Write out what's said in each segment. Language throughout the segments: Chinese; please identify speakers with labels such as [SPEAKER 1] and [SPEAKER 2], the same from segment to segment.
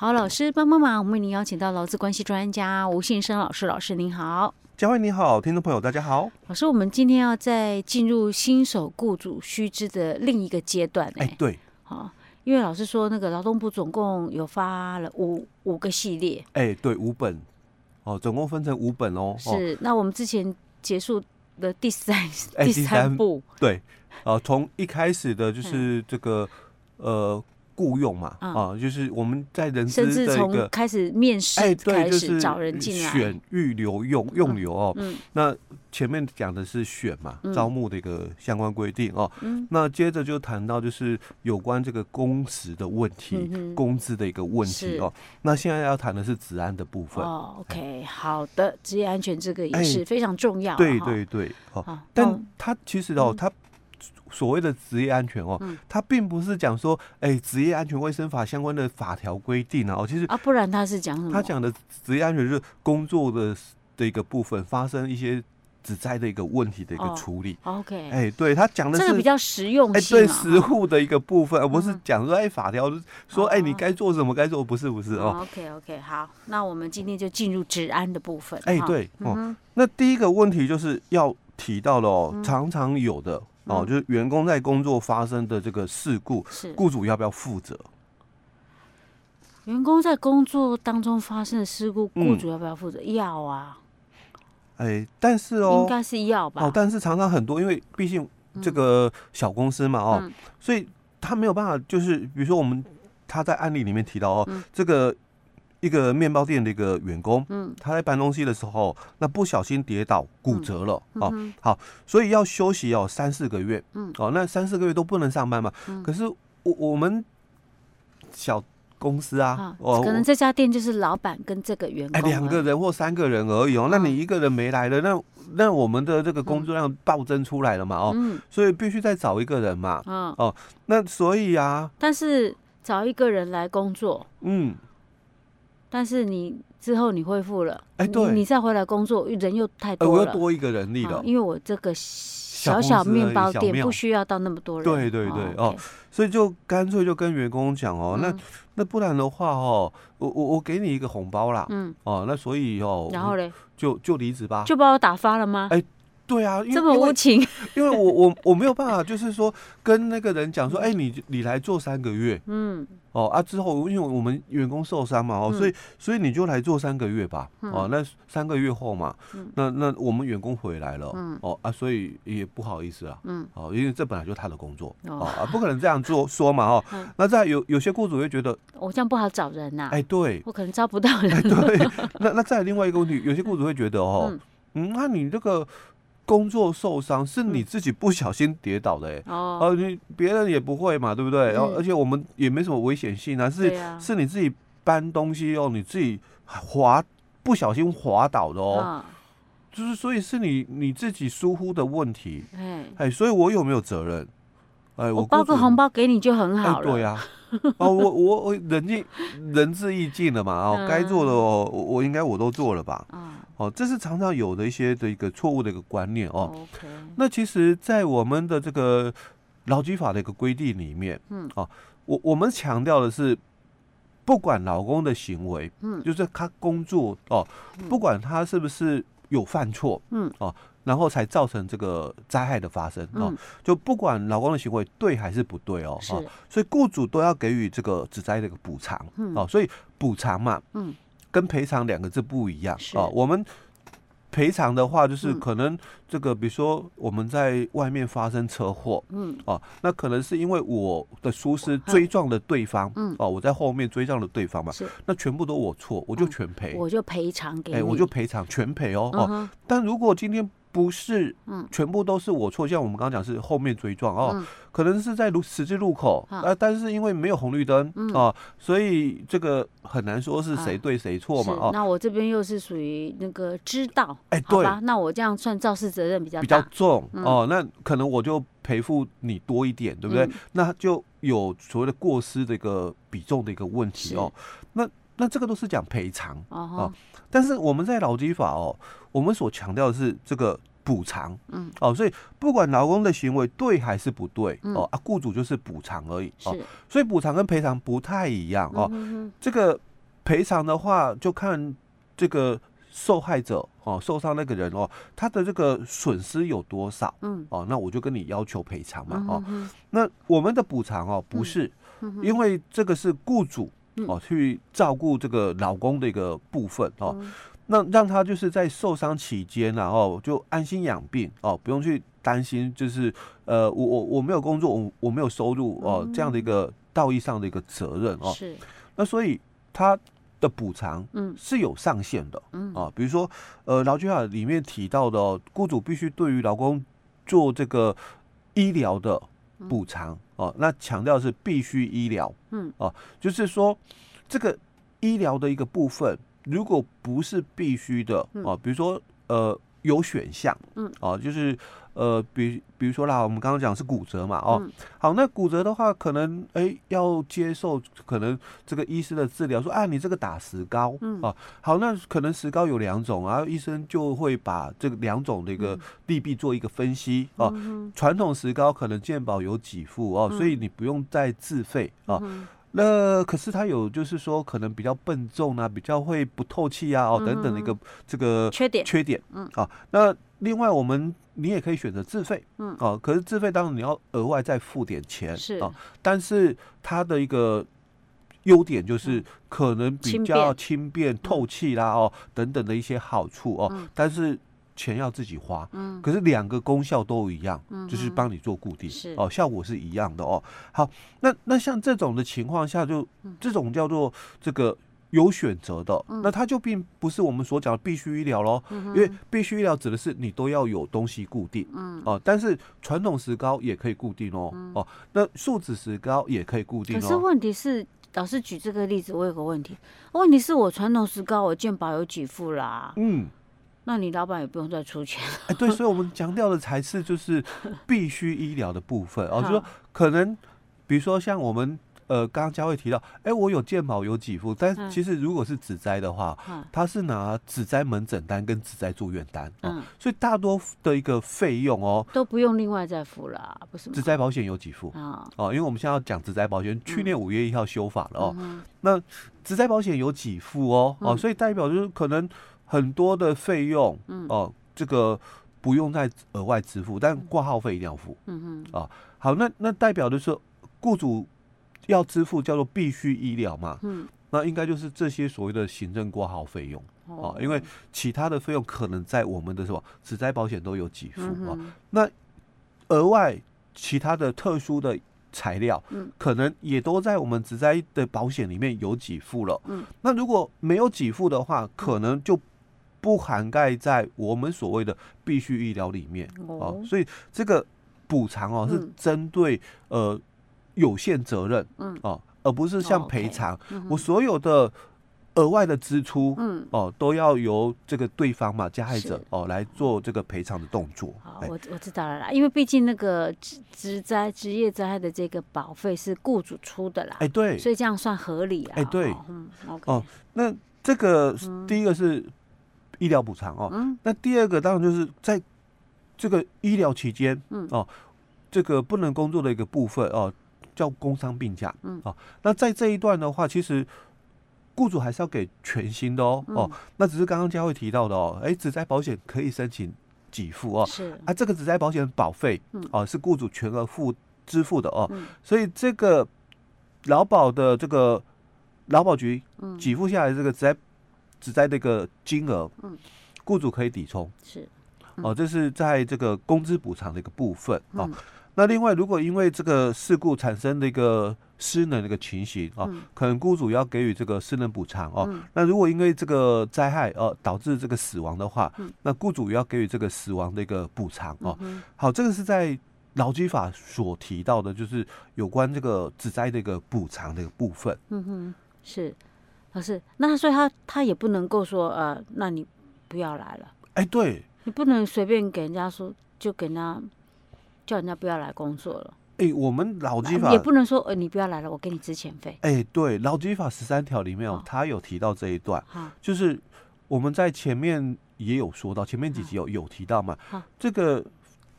[SPEAKER 1] 好，老师帮帮忙，我们为您邀请到劳资关系专家吴信生老师，老师您好。
[SPEAKER 2] 佳慧你好，听众朋友大家好。
[SPEAKER 1] 老师，我们今天要再进入新手雇主须知的另一个阶段，哎，
[SPEAKER 2] 对，
[SPEAKER 1] 好，因为老师说那个劳动部总共有发了五五个系列，
[SPEAKER 2] 哎，对，五本，哦，总共分成五本哦。
[SPEAKER 1] 是，那我们之前结束的第三第三部，
[SPEAKER 2] 对，啊，从一开始的就是这个，呃。雇佣嘛，啊、嗯，就是我们在人资的一个
[SPEAKER 1] 开始面试，哎，对，就是找人进来，
[SPEAKER 2] 选、预留、用、用留哦。嗯，那前面讲的是选嘛，
[SPEAKER 1] 嗯、
[SPEAKER 2] 招募的一个相关规定哦。嗯，那接着就谈到就是有关这个工时的问题、嗯、工资的一个问题哦。那现在要谈的是职安的部分。
[SPEAKER 1] 哦，OK，好的，职业安全这个也是非常重要。
[SPEAKER 2] 对对对，好，好，但他其实哦，他、嗯。所谓的职业安全哦，嗯、它并不是讲说，哎、欸，职业安全卫生法相关的法条规定啊，哦，其实
[SPEAKER 1] 啊，不然他是讲什么？
[SPEAKER 2] 他讲的职业安全就是工作的的一个部分，发生一些职灾的一个问题的一个处理。
[SPEAKER 1] 哦、OK，
[SPEAKER 2] 哎、欸，对他讲的是
[SPEAKER 1] 这个比较实用性、啊，
[SPEAKER 2] 哎、欸，对实务的一个部分，而不是讲说，哎、欸，法条说，哎、欸，你该做什么，该做，不是，不是哦。
[SPEAKER 1] OK，OK，好，那我们今天就进入治安的部分。
[SPEAKER 2] 哎、欸，对，哦，嗯、那第一个问题就是要提到的哦，嗯、常常有的。哦，就是员工在工作发生的这个事故，雇主要不要负责？
[SPEAKER 1] 员工在工作当中发生的事故，雇主要不要负责？要啊。
[SPEAKER 2] 哎，但是哦，
[SPEAKER 1] 应该是要吧。
[SPEAKER 2] 哦，但是常常很多，因为毕竟这个小公司嘛，哦，所以他没有办法，就是比如说我们他在案例里面提到哦，这个。一个面包店的一个员工，嗯，他在搬东西的时候，那不小心跌倒骨折了，哦，好，所以要休息哦三四个月，嗯，哦，那三四个月都不能上班嘛，可是我我们小公司啊，
[SPEAKER 1] 哦，可能这家店就是老板跟这个员工，哎，
[SPEAKER 2] 两个人或三个人而已哦，那你一个人没来了，那那我们的这个工作量暴增出来了嘛，哦，所以必须再找一个人嘛，嗯，哦，那所以啊，
[SPEAKER 1] 但是找一个人来工作，嗯。但是你之后你恢复了，哎，对，你再回来工作，人又太多了，
[SPEAKER 2] 我又多一个人力了，
[SPEAKER 1] 因为我这个小小面包店不需要到那么多人，
[SPEAKER 2] 对对对哦，所以就干脆就跟员工讲哦，那那不然的话哦，我我我给你一个红包啦，嗯，哦，那所以哦，
[SPEAKER 1] 然后嘞，
[SPEAKER 2] 就就离职吧，
[SPEAKER 1] 就把我打发了吗？哎。
[SPEAKER 2] 对啊，
[SPEAKER 1] 这么无情，
[SPEAKER 2] 因为我我我没有办法，就是说跟那个人讲说，哎，你你来做三个月，嗯，哦啊之后，因为我们员工受伤嘛，哦，所以所以你就来做三个月吧，哦，那三个月后嘛，那那我们员工回来了，哦啊，所以也不好意思啊，嗯，哦，因为这本来就是他的工作，哦啊，不可能这样做说嘛，哦，那在有有些雇主会觉得，
[SPEAKER 1] 我这样不好找人呐，
[SPEAKER 2] 哎，对，
[SPEAKER 1] 我可能招不到人，
[SPEAKER 2] 对，那那再另外一个问题，有些雇主会觉得哦，嗯，那你这个。工作受伤是你自己不小心跌倒的，哎，哦，你别人也不会嘛，对不对？然后而且我们也没什么危险性啊，是是你自己搬东西哦，你自己滑不小心滑倒的哦，就是所以是你你自己疏忽的问题，哎，所以我有没有责任？哎，
[SPEAKER 1] 我包个红包给你就很好了，
[SPEAKER 2] 对呀，哦，我我我仁尽仁至义尽了嘛，哦，该做的我我应该我都做了吧，哦，这是常常有的一些的一个错误的一个观念哦。那其实，在我们的这个劳基法的一个规定里面，嗯，哦，我我们强调的是，不管老公的行为，嗯，就是他工作哦，不管他是不是有犯错，嗯，哦，然后才造成这个灾害的发生，哦，就不管劳工的行为对还是不对哦，是，所以雇主都要给予这个职灾的一个补偿，嗯，哦，所以补偿嘛，嗯。跟赔偿两个字不一样啊、哦。我们赔偿的话，就是可能这个，比如说我们在外面发生车祸，嗯，哦，那可能是因为我的疏失追撞了对方，嗯，哦，我在后面追撞了对方嘛，是，那全部都我错，我就全赔，
[SPEAKER 1] 我就赔偿给
[SPEAKER 2] 我就赔偿全赔哦，但如果今天。不是，嗯，全部都是我错。像我们刚刚讲是后面追撞哦，可能是在路十字路口啊，但是因为没有红绿灯啊，所以这个很难说是谁对谁错嘛哦。
[SPEAKER 1] 那我这边又是属于那个知道，哎，对，那我这样算肇事责任比较比较
[SPEAKER 2] 重哦，那可能我就赔付你多一点，对不对？那就有所谓的过失的一个比重的一个问题哦。那那这个都是讲赔偿哦，但是我们在劳基法哦，我们所强调的是这个补偿，嗯，哦，所以不管劳工的行为对还是不对，哦啊，雇主就是补偿而已，哦，所以补偿跟赔偿不太一样哦。这个赔偿的话，就看这个受害者哦，受伤那个人哦，他的这个损失有多少？嗯，哦，那我就跟你要求赔偿嘛，哦，那我们的补偿哦，不是，因为这个是雇主哦去照顾这个老公的一个部分哦，那让他就是在受伤期间然后就安心养病哦，不用去担心，就是呃，我我我没有工作，我我没有收入哦，这样的一个道义上的一个责任哦，是，那所以他。的补偿，嗯，是有上限的，嗯。啊，比如说，呃，劳基法里面提到的，哦，雇主必须对于劳工做这个医疗的补偿，哦，那强调是必须医疗，嗯。哦，就是说这个医疗的一个部分，如果不是必须的，哦，比如说，呃，有选项，嗯。啊，就是。呃，比比如说啦，我们刚刚讲是骨折嘛，哦，嗯、好，那骨折的话，可能哎、欸、要接受可能这个医师的治疗，说啊，你这个打石膏，嗯，哦，好，那可能石膏有两种，然后医生就会把这个两种的一个利弊做一个分析，嗯、哦，传、嗯、统石膏可能健保有给付哦，所以你不用再自费哦。嗯、那可是它有就是说可能比较笨重啊，比较会不透气啊，哦等等的一个这个缺点。缺点，嗯，啊，那另外我们。你也可以选择自费，嗯，哦，可是自费当然你要额外再付点钱，是啊，但是它的一个优点就是可能比较轻便、透气啦，哦，等等的一些好处哦，但是钱要自己花，嗯，可是两个功效都一样，就是帮你做固定，是。哦，效果是一样的哦。好，那那像这种的情况下，就这种叫做这个。有选择的，那它就并不是我们所讲的必须医疗喽，因为必须医疗指的是你都要有东西固定，嗯。哦，但是传统石膏也可以固定哦，哦，那树脂石膏也可以固定。
[SPEAKER 1] 可是问题是，老师举这个例子，我有个问题，问题是我传统石膏我健保有几副啦，嗯，那你老板也不用再出钱。
[SPEAKER 2] 哎，对，所以我们强调的才是就是必须医疗的部分哦，就说可能比如说像我们。呃，刚刚佳慧提到，哎、欸，我有健保有给付，但其实如果是指灾的话，他、嗯、是拿指灾门诊单跟指灾住院单，嗯，所以大多的一个费用哦，
[SPEAKER 1] 都不用另外再付了，不是吗？
[SPEAKER 2] 指灾保险有给付啊，哦，因为我们现在要讲指灾保险，去年五月一号修法了哦，嗯、那指灾保险有给付哦，哦，所以代表就是可能很多的费用，嗯，哦，这个不用再额外支付，但挂号费一定要付，嗯嗯，啊，好，那那代表的是雇主。要支付叫做必须医疗嘛，嗯，那应该就是这些所谓的行政挂号费用。哦，因为其他的费用可能在我们的什么职灾保险都有给付啊，嗯、哼。那额外其他的特殊的材料，嗯，可能也都在我们职灾的保险里面有给付了，嗯，那如果没有给付的话，可能就不涵盖在我们所谓的必须医疗里面哦，所以这个补偿哦是针对呃。有限责任，嗯。哦，而不是像赔偿，我所有的额外的支出，嗯。哦，都要由这个对方嘛，加害者哦来做这个赔偿的动作。
[SPEAKER 1] 好，我我知道了啦，因为毕竟那个职职灾职业灾害的这个保费是雇主出的啦，哎对，所以这样算合理啊，哎对，嗯哦，
[SPEAKER 2] 那这个第一个是医疗补偿哦，嗯，那第二个当然就是在这个医疗期间，嗯。哦，这个不能工作的一个部分哦。叫工伤病假，嗯，哦，那在这一段的话，其实雇主还是要给全薪的哦，哦，那只是刚刚佳慧提到的哦，哎，只在保险可以申请给付哦，是。啊，这个只在保险保费，哦，是雇主全额付支付的哦，所以这个劳保的这个劳保局给付下来这个职灾职灾这个金额，嗯，雇主可以抵充，是，哦，这是在这个工资补偿的一个部分哦。那另外，如果因为这个事故产生的一个失能的一个情形哦，嗯、可能雇主要给予这个失能补偿哦。嗯、那如果因为这个灾害哦导致这个死亡的话，嗯、那雇主要给予这个死亡的一个补偿哦。好，这个是在劳基法所提到的，就是有关这个职灾的一个补偿的一个部分。
[SPEAKER 1] 嗯哼，是，老师，那所以他他也不能够说呃，那你不要来了。
[SPEAKER 2] 哎，对，
[SPEAKER 1] 你不能随便给人家说，就给人家。叫人家不要来工作了。
[SPEAKER 2] 哎、欸，我们老基法
[SPEAKER 1] 也不能说，呃，你不要来了，我给你支遣费。
[SPEAKER 2] 哎、欸，对，老基法十三条里面哦，他有提到这一段，哦、就是我们在前面也有说到，前面几集有有提到嘛。哦、这个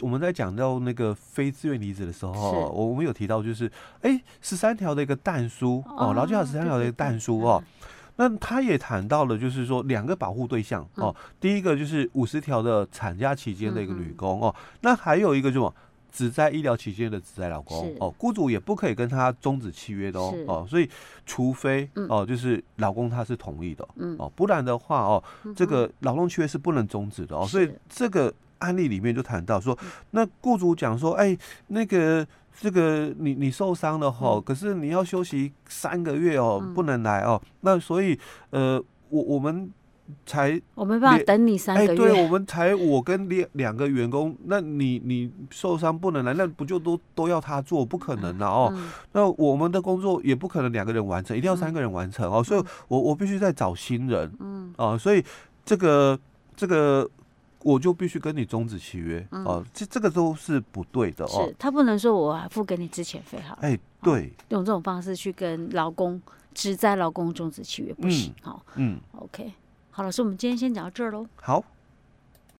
[SPEAKER 2] 我们在讲到那个非自愿离职的时候，我我们有提到，就是哎，十三条的一个但书哦，劳基法十三条的一个但书哦。那他也谈到了，就是说两个保护对象哦，第一个就是五十条的产假期间的一个女工哦，那还有一个就是。只在医疗期间的只在老公哦，雇主也不可以跟他终止契约的哦哦，所以除非哦，就是老公他是同意的哦，不然的话哦，这个劳动契约是不能终止的哦。所以这个案例里面就谈到说，那雇主讲说，哎，那个这个你你受伤了哈，可是你要休息三个月哦，不能来哦。那所以呃，我我们。才
[SPEAKER 1] 我没办法等你三个月，
[SPEAKER 2] 欸、对，我们才我跟两两个员工，那你你受伤不能来，那不就都都要他做？不可能的哦。嗯、那我们的工作也不可能两个人完成，一定要三个人完成哦。嗯、所以我我必须再找新人，嗯啊，所以这个这个我就必须跟你终止契约哦。这、嗯、这个都是不对的哦。
[SPEAKER 1] 是他不能说我还付给你之前费哈？
[SPEAKER 2] 哎、欸，对，
[SPEAKER 1] 用这种方式去跟劳工只在劳工终止契约不行。好，嗯，OK。好，老师，我们今天先讲到这儿喽。
[SPEAKER 2] 好。